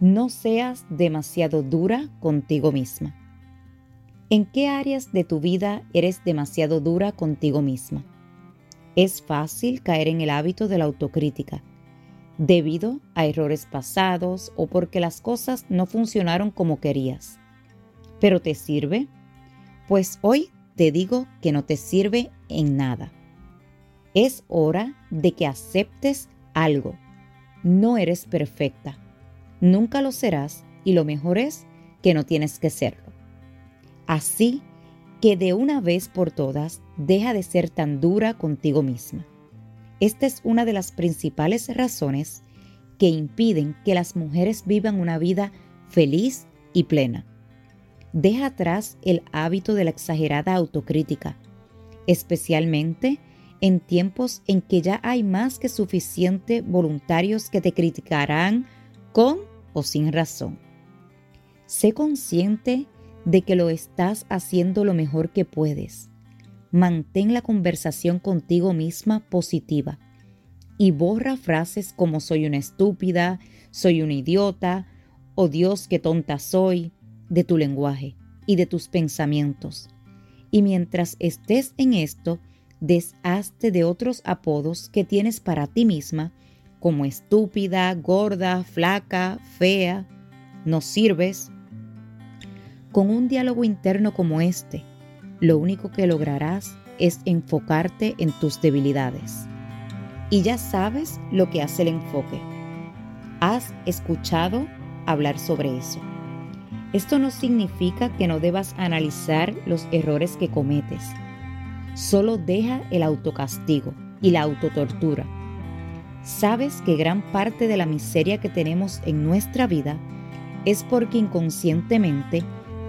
no seas demasiado dura contigo misma. ¿En qué áreas de tu vida eres demasiado dura contigo misma? Es fácil caer en el hábito de la autocrítica, debido a errores pasados o porque las cosas no funcionaron como querías. ¿Pero te sirve? Pues hoy te digo que no te sirve en nada. Es hora de que aceptes algo. No eres perfecta nunca lo serás y lo mejor es que no tienes que serlo. Así que de una vez por todas deja de ser tan dura contigo misma. Esta es una de las principales razones que impiden que las mujeres vivan una vida feliz y plena. Deja atrás el hábito de la exagerada autocrítica, especialmente en tiempos en que ya hay más que suficiente voluntarios que te criticarán con o sin razón. Sé consciente de que lo estás haciendo lo mejor que puedes. Mantén la conversación contigo misma positiva y borra frases como soy una estúpida, soy un idiota o Dios qué tonta soy de tu lenguaje y de tus pensamientos. Y mientras estés en esto, deshazte de otros apodos que tienes para ti misma como estúpida, gorda, flaca, fea, no sirves. Con un diálogo interno como este, lo único que lograrás es enfocarte en tus debilidades. Y ya sabes lo que hace el enfoque. Has escuchado hablar sobre eso. Esto no significa que no debas analizar los errores que cometes. Solo deja el autocastigo y la autotortura sabes que gran parte de la miseria que tenemos en nuestra vida es porque inconscientemente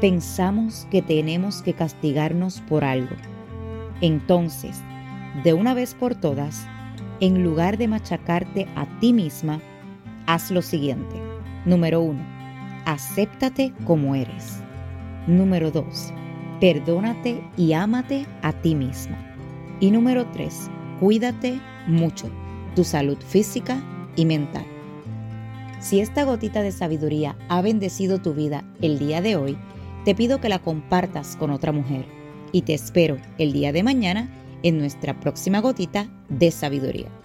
pensamos que tenemos que castigarnos por algo. Entonces, de una vez por todas, en lugar de machacarte a ti misma, haz lo siguiente. Número uno, acéptate como eres. Número dos, perdónate y ámate a ti misma. Y número tres, cuídate mucho tu salud física y mental. Si esta gotita de sabiduría ha bendecido tu vida el día de hoy, te pido que la compartas con otra mujer y te espero el día de mañana en nuestra próxima gotita de sabiduría.